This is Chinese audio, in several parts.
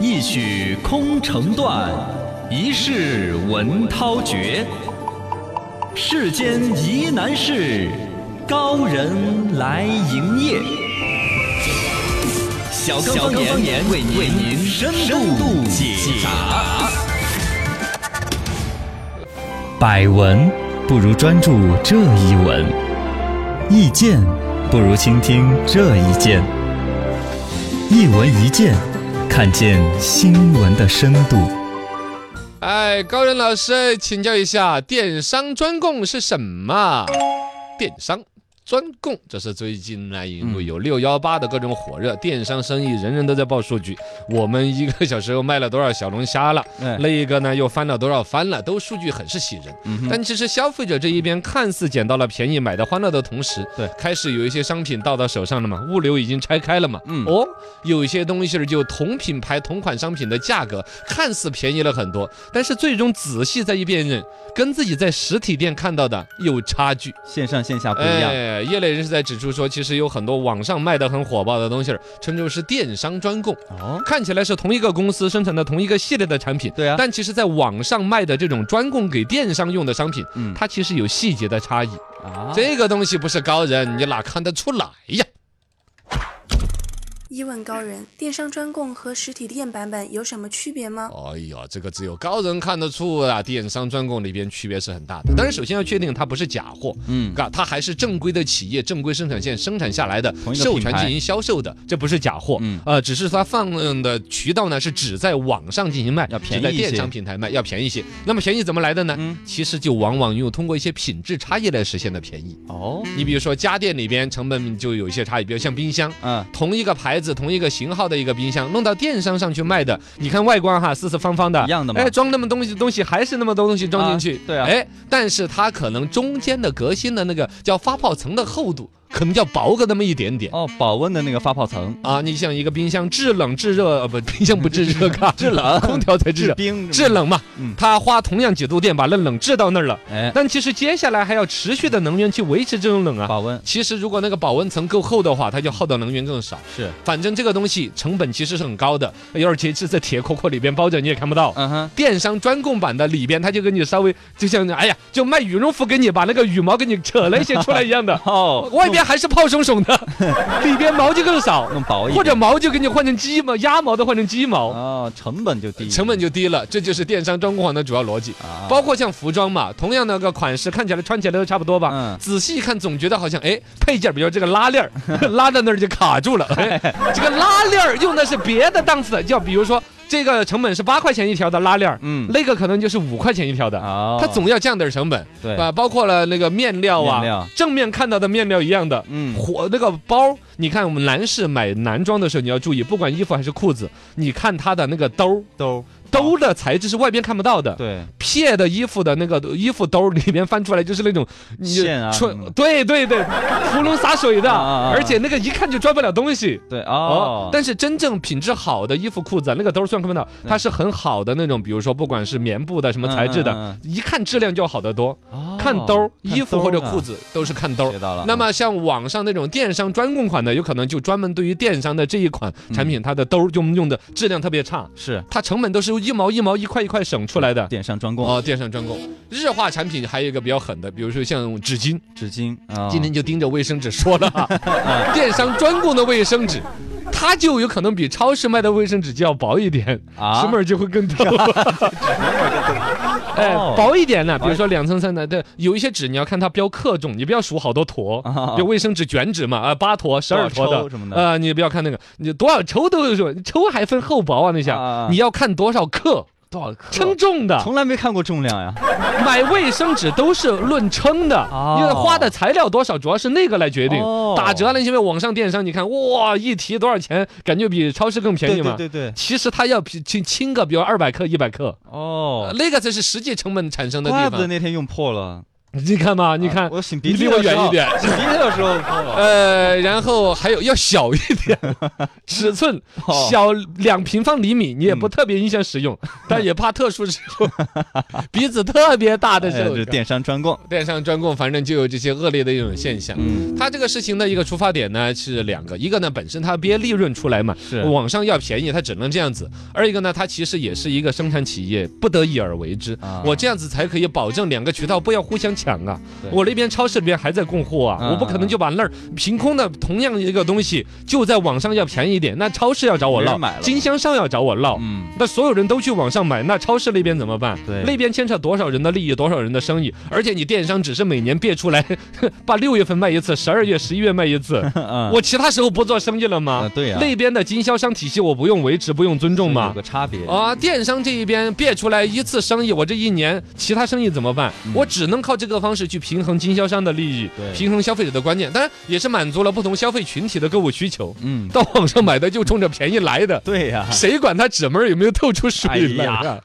一曲空城断，一世文涛绝。世间疑难事，高人来营业。小刚方言为您深度解答。百闻不如专注这一闻，意见不如倾听这一见。一闻一见，看见新闻的深度。哎，高人老师，请教一下，电商专供是什么？电商专供，这是最近呢，因为有六幺八的各种火热，电商生意人人都在报数据。我们一个小时又卖了多少小龙虾了？哎那一个呢又翻了多少番了？都数据很是喜人。嗯但其实消费者这一边看似捡到了便宜，买的欢乐的同时，对开始有一些商品到到手上了嘛，物流已经拆开了嘛，嗯哦，有一些东西就同品牌同款商品的价格看似便宜了很多，但是最终仔细再一辨认，跟自己在实体店看到的有差距。线上线下不一样。哎，业内人士在指出说，其实有很多网上卖的很火爆的东西儿，称之为是电商专供。哦，看起来是同一个公司生产的同一个系列的产品，对啊但其实在网上卖的这种专供给电商用的商品，嗯它其实有细节的差异。啊，这个东西不是高人，你哪看得出来呀？一问高人，电商专供和实体店版本有什么区别吗？哎呀，这个只有高人看得出啊，电商专供里边区别是很大的。当然，首先要确定它不是假货，嗯，嘎，它还是正规的企业、正规生产线生产下来的授权进行销售的，这不是假货。嗯呃，只是它放的渠道呢是只在网上进行卖，要便宜只在电商平台卖，要便宜一些。那么便宜怎么来的呢？嗯其实就往往用通过一些品质差异来实现的便宜。哦，你比如说家电里边成本就有一些差异，比如像冰箱，嗯，同一个牌子、是同一个型号的一个冰箱，弄到电商上去卖的，你看外观哈，四四方方的，一样的嘛。哎，装那么东西东西还是那么多东西装进去，对啊哎，但是它可能中间的革新的那个叫发泡层的厚度，可能要薄个那么一点点。哦，保温的那个发泡层，啊，你像一个冰箱制冷制热，呃不，冰箱不制热，嘎，制冷？空调才制热，制冰，制，冷嘛嗯，它花同样几度电把那冷制到那儿了，哎，但其实接下来还要持续的能源去维持这种冷啊。保温。其实如果那个保温层够厚的话，它就耗的能源更少。是，反正这个东西成本其实是很高的，而且是在铁壳壳里边包着，你也看不到。嗯哼，电商专供版的里边，它就给你稍微就像哎呀，就卖羽绒服给你把那个羽毛给你扯了一些出来一样的，哦，外边还是泡松松的，里边毛就更少，弄薄一点，或者毛就给你换成鸡毛，鸭毛的换成鸡毛，哦，成本就低，成本就低了。这就是电商专供款的主要逻辑。啊，包括像服装嘛，同样那个款式看起来穿起来都差不多吧，嗯。仔细一看总觉得好像哎配件，比如这个拉链儿 拉到那儿就卡住了，哎，这个拉链儿用的是别的档次的，就比如说这个成本是八块钱一条的拉链儿，嗯，那个可能就是五块钱一条的。哦，它总要降点儿成本，对。啊，包括了那个面料啊，面料。正面看到的面料一样的，嗯。火那个包，你看我们男士买男装的时候，你要注意，不管衣服还是裤子，你看它的那个兜儿兜，兜的材质是外边看不到的，对，撇的衣服的那个衣服兜里面翻出来就是那种你线啊纯嗯。对对对，窟窿洒水的，而且那个一看就装不了东西。对，哦，但是真正品质好的衣服裤子啊，那个兜虽然看不到，它是很好的那种，比如说不管是棉布的什么材质的嗯，一看质量就好得多。哦看兜儿，衣服或者裤子子都是看兜儿。学。到了，那么像网上那种电商专供款的，有可能就专门对于电商的这一款产嗯。品，它的兜儿就用的质量特别差，是。它成本都是一毛一毛一块一块省出来的。电商专供。啊，电商专供，日化产品还有一个比较狠的，比如说像纸巾，纸巾啊，今天就盯着卫生纸说了哈，电商专供的卫生纸。它就有可能比超市卖的卫生纸就要薄一点，啊？纸门儿就会更透。哎哦，薄一点呢，比如说两层三层的，对，有一些纸你要看它标克重，你不要数好多坨，啊。比如卫生纸卷纸嘛，啊，八坨、十二坨的呃，你不要看那个，你多少抽都有说，抽还分厚薄啊那些啊，你要看多少克，多少克？称重的。从来没看过重量呀，买卫生纸都是论称的，哦。因为花的材料多少，主要是那个来决定。哦。打折了，因为网上电商，你看哇，一提多少钱，感觉比超市更便宜嘛。对对对对，其实它要比轻轻个，比如二百克、一百克，哦，那个才是实际成本产生的地方。怪不得那天用破了，你看嘛，你看，我擤鼻你离我远一点。擤鼻涕的时候。呃，然后还有要小一点，尺寸哦小两平方厘米，你也不特别影响使用，但也怕特殊时候鼻子特别大的时候电商专供。电商专供，反正就有这些恶劣的一种现象。嗯，它这个事情的一个出发点呢是两个，一个呢本身它憋利润出来嘛，是网上要便宜，它只能这样子；二一个呢，它其实也是一个生产企业不得已而为之。啊我这样子才可以保证两个渠道不要互相抢啊！我那边超市里边还在供货啊，嗯我不可能就把那儿凭空的同样一个东西就在网上要便宜一点，那超市要找我唠没人买了，经销商要找我唠。嗯，那所有人都去网上买，那超市那边怎么办？对那边牵扯多少人的利益，多少人的生意，而且你电商只是每年别出来，把六月份卖一次，十二月、十一月卖一次，嗯我其他时候不做生意了吗啊？对呀，那边的经销商体系我不用维持，不用尊重有吗？个差别。啊，电商这一边别出来一次生意，我这一年其他生意怎么办？我只能靠这个方式去平衡经销商的利益，对平衡消费者的观念，当然也是满足了不同消费群体的购物需求。嗯，到网上买的就冲着便宜来的，对呀，谁管他纸门儿有没有透出水来哎呀？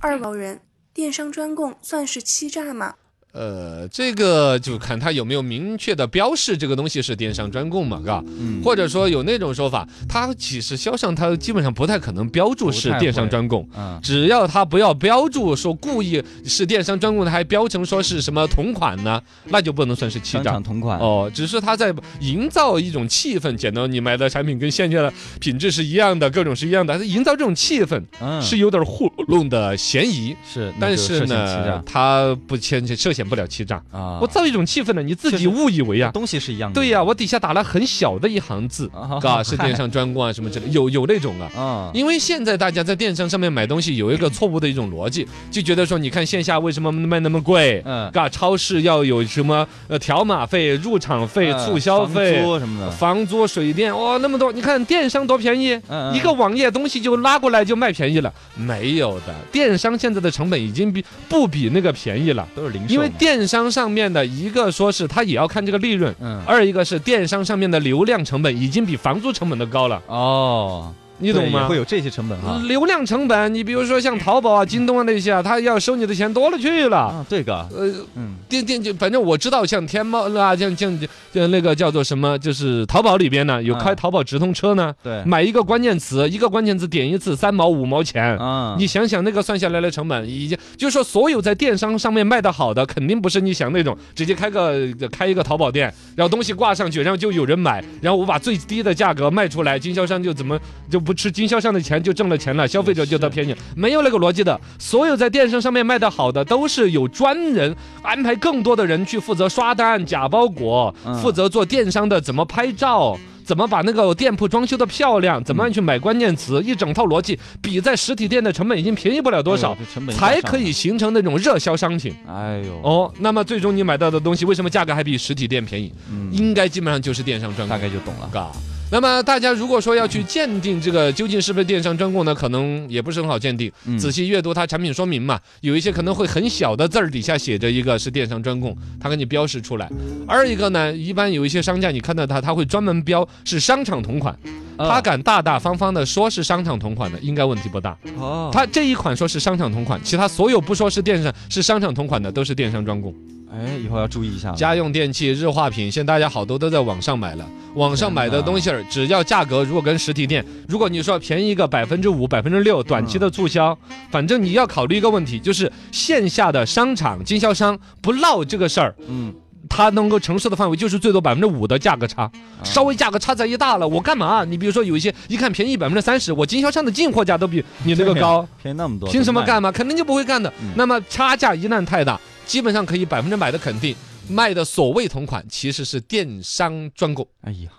二毛人，电商专供算是欺诈吗？呃，这个就看他有没有明确的标示这个东西是电商专供嘛，嘎。嗯，或者说有那种说法，它其实销上它基本上不太可能标注是电商专供，嗯，只要他不要标注说故意是电商专供的，还标成说是什么同款呢，那就不能算是欺诈。同款。哦，只是他在营造一种气氛，显得你买的产品跟现在的品质是一样的，各种是一样的，营造这种气氛嗯，是有点糊弄的嫌疑。是，但是呢诈，他不牵涉嫌不了欺诈。啊，我造一种气氛呢，你自己误以为啊。东西是一样的。对呀、我底下打了很小的一行字，啊，嘎，是电商专供啊什么之类，有有那种啊。啊，因为现在大家在电商上面买东西有一个错误的一种逻辑，就觉得说，你看线下为什么卖那么贵？嗯，嘎，超市要有什么呃条码费、入场费、嗯促销费房、租什么的，房租、水电，哇，那么多！你看电商多便宜，一个网页东西就拉过来就卖便宜了。没有的，电商现在的成本已经比不比那个便宜了，都是零售，因为电商上面的一个说是他也要看这个利润。嗯，二一个是电商上面的流量成本已经比房租成本都高了，哦，你懂吗会？有这些成本哈。流量成本，你比如说像淘宝啊、京东啊那些啊，他要收你的钱多了去了。啊，这个，呃，嗯，电电就反正我知道，像天猫啊，像像像那个叫做什么，就是淘宝里边呢，有开嗯淘宝直通车呢，对，买一个关键词，一个关键词点一次三毛五毛钱。啊，你想想那个算下来的成本，已经就是说，所有在电商上面卖的好的，肯定不是你想那种直接开个开一个淘宝店，然后东西挂上去，然后就有人买，然后我把最低的价格卖出来，经销商就怎么就不吃经销商的钱就挣了钱了，消费者就得便宜，没有那个逻辑的。所有在电商上面卖的好的，都是有专人安排更多的人去负责刷单、假包裹，嗯负责做电商的怎么拍照。怎么把那个店铺装修的漂亮？怎么样去买关键词？一整套逻辑，比在实体店的成本已经便宜不了多少才可以。形成那种热销商品。哎呦，哦，那么最终你买到的东西，为什么价格还比实体店便宜？嗯，应该基本上就是电商专大。概就懂了。嘎。那么大家如果说要去鉴定这个究竟是不是电商专供呢，可能也不是很好鉴定。嗯仔细阅读它产品说明嘛，有一些可能会很小的字儿底下写着一个是电商专供，它给你标识出来。二一个呢，一般有一些商家你看到它，他会专门标是商场同款，他啊敢大大方方的说是商场同款的，应该问题不大。哦，他这一款说是商场同款，其他所有不说是电商是商场同款的都是电商专供。哎，以后要注意一下。家用电器、日化品，现在大家好多都在网上买了。网上买的东西儿，只要价格如果跟实体店，如果你说便宜个百分之五、百分之六，短期的促销，反正你要考虑一个问题，就是线下的商场经销商不闹这个事儿，嗯，他能够承受的范围就是最多百分之五的价格差，啊稍微价格差再一大了，我干嘛？你比如说有一些一看便宜百分之三十，我经销商的进货价都比你那个高，便宜那么多，凭什么干嘛？肯定就不会干的嗯。那么差价一旦太大，基本上可以百分之百的肯定，卖的所谓同款其实是电商专供。哎呀，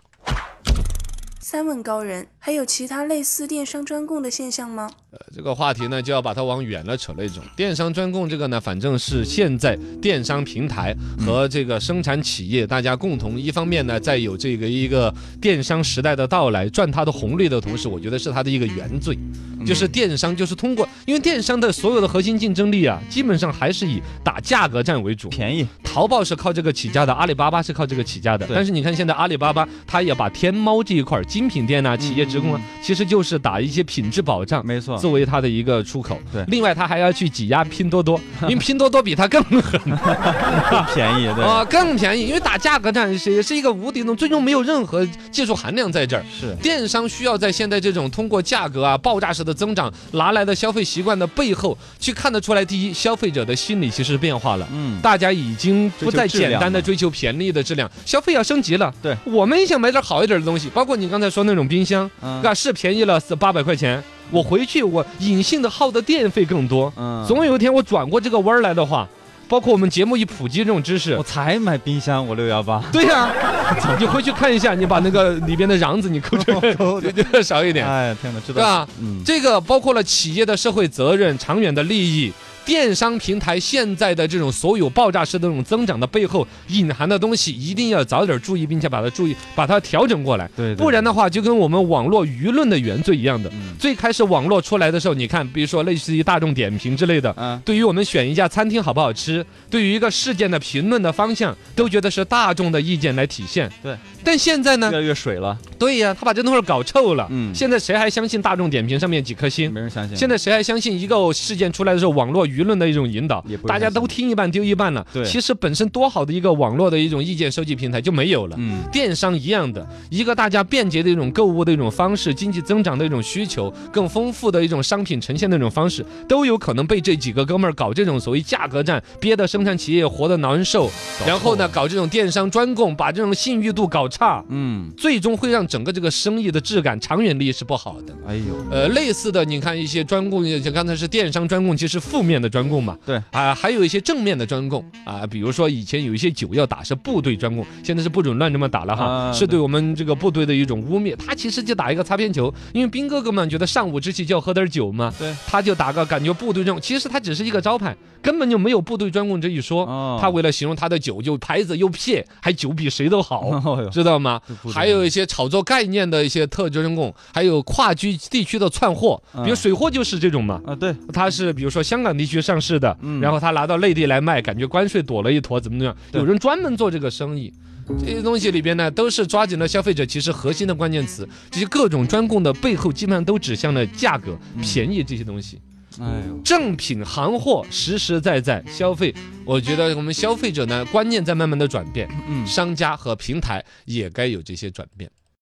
三问高人，还有其他类似电商专供的现象吗？呃，这个话题呢，就要把它往远了扯那种。电商专供这个呢，反正是现在电商平台和这个生产企业大家共同，一方面呢，在有这个一个电商时代的到来，赚它的红利的同时，我觉得是它的一个原罪，就是电商就是通过，因为电商的所有的核心竞争力啊，基本上还是以打价格战为主。便宜，淘宝是靠这个起家的，阿里巴巴是靠这个起家的。但是你看现在阿里巴巴，它也把天猫这一块儿精品店呐、企业职工啊，其实就是打一些品质保障。没错，作为它的一个出口。对另外它还要去挤压拼多多，因为拼多多比它更狠更便宜，对，啊，更便宜，因为打价格战是也是一个无底洞，最终没有任何技术含量在这儿。是电商需要在现在这种通过价格啊爆炸式的增长拿来的消费习惯的背后，去看得出来，第一，消费者的心理其实变化了。嗯，大家已经不再简单的追求便宜的质量，消费要升级了。对，我们也想买点好一点的东西，包括你刚才说那种冰箱，嗯啊，是便宜了八百块钱，我回去我隐性的耗的电费更多。嗯，总有一天我转过这个弯儿来的话，包括我们节目一普及这种知识我，才买冰箱，我六幺八，对呀、你回去看一下，你把那个里边的瓤子你抠出来，对对 少一点。哎天哪，知对吧道，嗯，这个包括了企业的社会责任、长远的利益。电商平台现在的这种所有爆炸式的这种增长的背后隐含的东西，一定要早点注意，并且把它注意，把它调整过来。对，不然的话，就跟我们网络舆论的原罪一样的。嗯最开始网络出来的时候，你看，比如说类似于大众点评之类的，嗯，对于我们选一家餐厅好不好吃，对于一个事件的评论的方向，都觉得是大众的意见来体现。对，但现在呢越，来越水了，对呀，他把这东西搞臭了。嗯现在谁还相信大众点评上面几颗星？没人相信，现在谁还相信一个事件出来的时候，网络舆论的一种引导也不？是大家都听一半丢一半了。对其实本身多好的一个网络的一种意见收集平台就没有了。嗯，电商一样的，一个大家便捷的一种购物的一种方式，经济增长的一种需求，更丰富的一种商品呈现的一种方式，都有可能被这几个哥们儿搞这种所谓价格战，憋得生产企业活得难受，然后呢，搞这种电商专供，把这种信誉度搞差，嗯，最终会让整个这个生意的质感长远利益是不好的。哎呦，呃，类似的，你看一些专供，像刚才是电商专供，其实负面的专供嘛。对。啊，还有一些正面的专供。啊，比如说以前有一些酒要打是部队专供，现在是不准乱这么打了哈，啊是对我们这个部队的一种污蔑。他其实就打一个擦边球，因为兵哥哥们觉得上午之气就要喝点酒嘛，对，他就打个感觉部队专供，其实他只是一个招牌，根本就没有部队专供这一说。哦。他为了形容他的酒就牌子又撇，还酒比谁都好。哦，知道吗？还有一些炒作概念的一些特专供，还有跨区地区的窜货，嗯。比如水货就是这种嘛。啊，对，他是比如说香港地区上市的，嗯然后他拿到内地来卖，感觉关税躲了一坨，怎么怎么样？有人专门做这个生意。这些东西里边呢，都是抓紧了消费者其实核心的关键词。这些各种专供的背后，基本上都指向了价格、嗯便宜这些东西。哎呦，正品行货实实在在消费，我觉得我们消费者呢观念在慢慢的转变，嗯。商家和平台也该有这些转变。